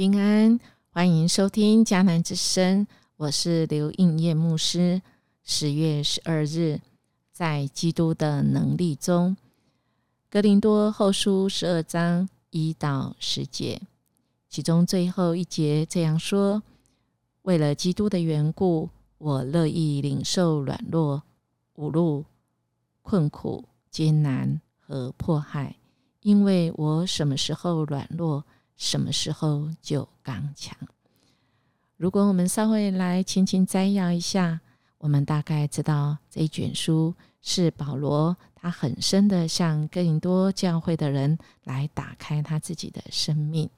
平安，欢迎收听迦南之声，我是刘应业牧师。十月十二日，在基督的能力中，格林多后书十二章一到十节，其中最后一节这样说：“为了基督的缘故，我乐意领受软弱、侮辱、困苦、艰难和迫害，因为我什么时候软弱。”什么时候就刚强？如果我们稍微来轻轻摘要一下，我们大概知道这一卷书是保罗他很深的向更多教会的人来打开他自己的生命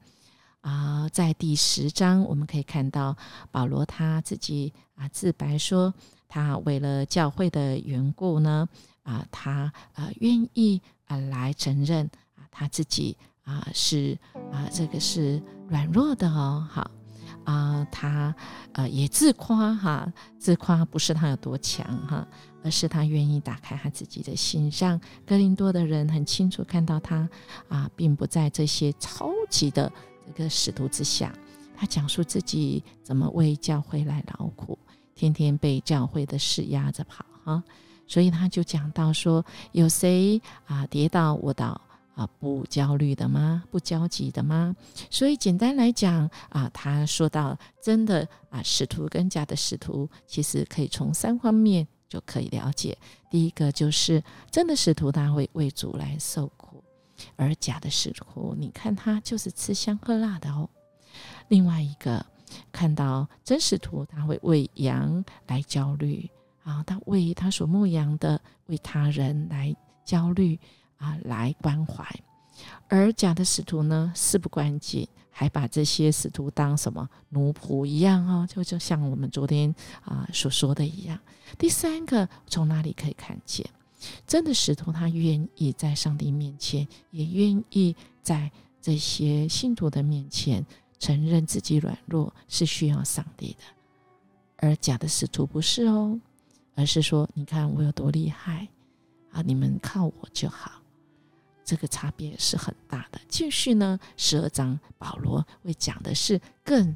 啊。在第十章，我们可以看到保罗他自己啊自白说，他为了教会的缘故呢啊，他啊愿意啊来承认啊他自己。啊，是啊，这个是软弱的哦。好啊，他呃也自夸哈，自夸不是他有多强哈，而是他愿意打开他自己的心，让格林多的人很清楚看到他啊，并不在这些超级的这个使徒之下。他讲述自己怎么为教会来劳苦，天天被教会的事压着跑哈。所以他就讲到说，有谁啊跌倒我倒。啊，不焦虑的吗？不焦急的吗？所以简单来讲啊，他说到真的啊，使徒跟假的使徒，其实可以从三方面就可以了解。第一个就是真的使徒他会为主来受苦，而假的使徒，你看他就是吃香喝辣的哦。另外一个看到真使徒，他会为羊来焦虑啊，他为他所牧羊的，为他人来焦虑。啊，来关怀，而假的使徒呢，事不关己，还把这些使徒当什么奴仆一样哦，就就像我们昨天啊所说的一样。第三个，从哪里可以看见，真的使徒他愿意在上帝面前，也愿意在这些信徒的面前承认自己软弱是需要上帝的，而假的使徒不是哦，而是说，你看我有多厉害啊，你们靠我就好。这个差别是很大的。继续呢，十二章保罗会讲的是更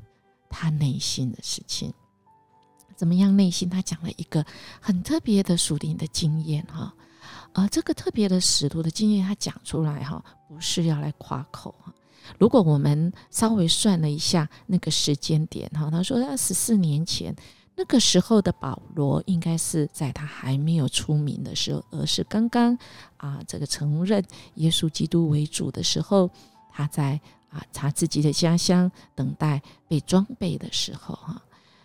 他内心的事情，怎么样？内心他讲了一个很特别的属灵的经验哈，而这个特别的使徒的经验，他讲出来哈，不是要来夸口哈。如果我们稍微算了一下那个时间点哈，他说他十四年前。那个时候的保罗应该是在他还没有出名的时候，而是刚刚啊这个承认耶稣基督为主的时候，他在啊他自己的家乡等待被装备的时候哈。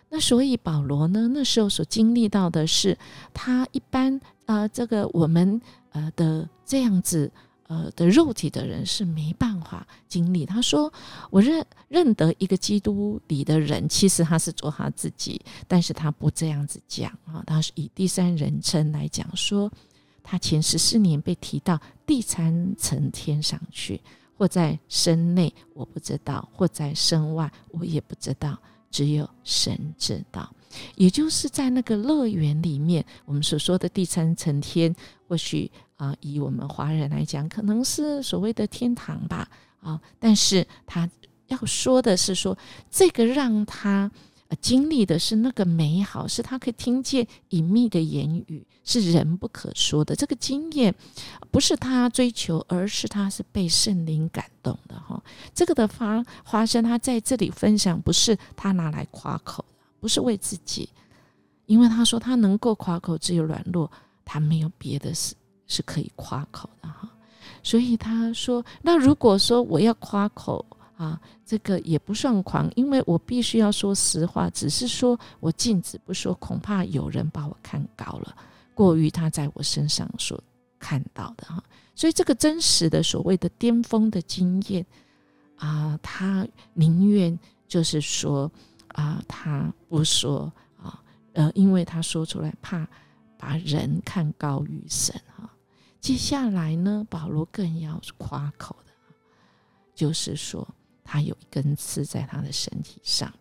那所以保罗呢那时候所经历到的是，他一般啊这个我们呃的这样子。呃的肉体的人是没办法经历。他说：“我认认得一个基督里的人，其实他是做他自己，但是他不这样子讲啊，他是以第三人称来讲说，他前十四年被提到第三层天上去，或在身内我不知道，或在身外我也不知道，只有神知道。也就是在那个乐园里面，我们所说的第三层天，或许。”啊，以我们华人来讲，可能是所谓的天堂吧。啊，但是他要说的是说，这个让他经历的是那个美好，是他可以听见隐秘的言语，是人不可说的这个经验，不是他追求，而是他是被圣灵感动的哈。这个的发发生，他在这里分享，不是他拿来夸口的，不是为自己，因为他说他能够夸口，只有软弱，他没有别的事。是可以夸口的哈，所以他说：“那如果说我要夸口啊，这个也不算狂，因为我必须要说实话，只是说我禁止不说，恐怕有人把我看高了，过于他在我身上所看到的哈。所以这个真实的所谓的巅峰的经验啊，他宁愿就是说啊，他不说啊，呃，因为他说出来怕。”把人看高于神哈，接下来呢，保罗更要夸口的，就是说他有一根刺在他的身体上，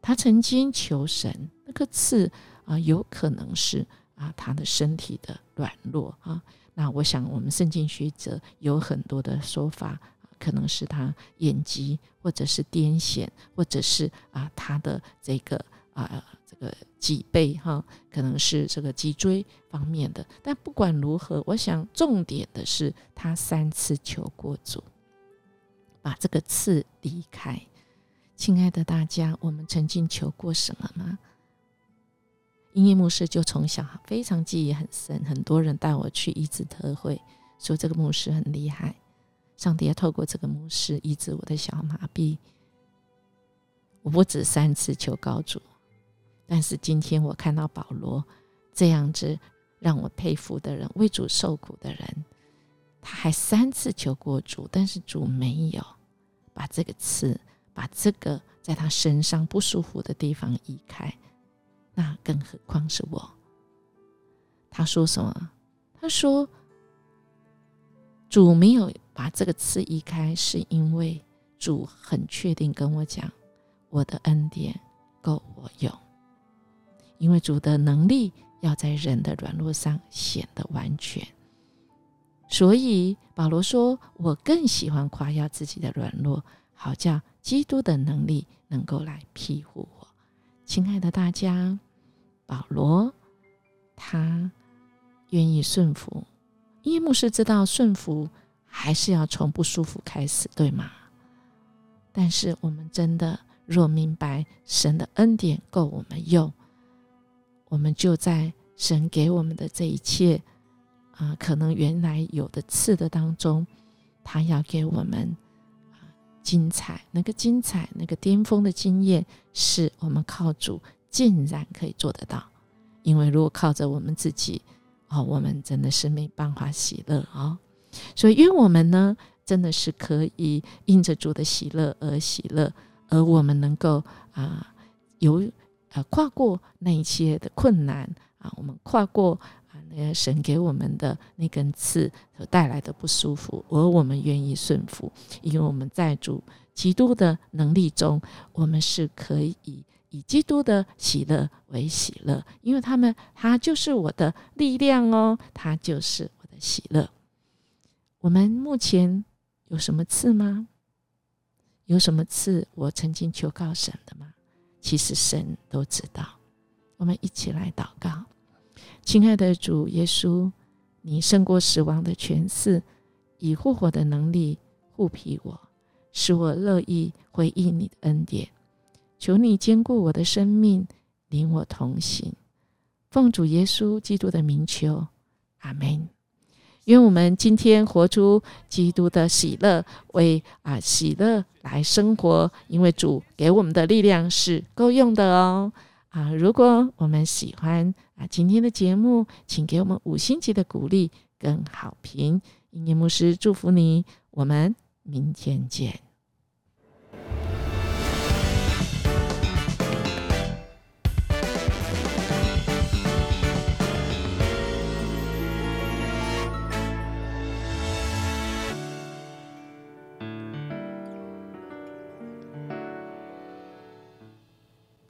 他曾经求神，那个刺啊，有可能是啊他的身体的软弱啊。那我想我们圣经学者有很多的说法。可能是他眼疾，或者是癫痫，或者是啊他的这个啊这个脊背哈，可能是这个脊椎方面的。但不管如何，我想重点的是他三次求过主，把这个刺离开。亲爱的大家，我们曾经求过什么吗？音乐牧师就从小非常记忆很深，很多人带我去医治特会，说这个牧师很厉害。上帝要透过这个牧师医治我的小麻痹。我不止三次求高主，但是今天我看到保罗这样子让我佩服的人，为主受苦的人，他还三次求过主，但是主没有把这个刺，把这个在他身上不舒服的地方移开。那更何况是我？他说什么？他说：“主没有把这个刺移开，是因为主很确定跟我讲，我的恩典够我用。因为主的能力要在人的软弱上显得完全。所以保罗说：‘我更喜欢夸耀自己的软弱，好叫基督的能力能够来庇护我。’亲爱的大家。”保罗，他愿意顺服，因为牧师知道顺服还是要从不舒服开始，对吗？但是我们真的若明白神的恩典够我们用，我们就在神给我们的这一切啊，可能原来有的刺的当中，他要给我们啊精彩，那个精彩，那个巅峰的经验，是我们靠主。竟然可以做得到，因为如果靠着我们自己，哦，我们真的是没办法喜乐啊。所以，因为我们呢，真的是可以因着主的喜乐而喜乐，而我们能够啊，有呃跨过那一些的困难啊，我们跨过啊那个神给我们的那根刺所带来的不舒服，而我们愿意顺服，因为我们在主基督的能力中，我们是可以。以基督的喜乐为喜乐，因为他们他就是我的力量哦，他就是我的喜乐。我们目前有什么刺吗？有什么刺？我曾经求告神的吗？其实神都知道。我们一起来祷告，亲爱的主耶稣，你胜过死亡的权势，以复活的能力护庇我，使我乐意回应你的恩典。求你兼顾我的生命，领我同行。奉主耶稣基督的名求，阿门。愿我们今天活出基督的喜乐，为啊喜乐来生活。因为主给我们的力量是够用的哦。啊，如果我们喜欢啊今天的节目，请给我们五星级的鼓励跟好评。音乐牧师祝福你，我们明天见。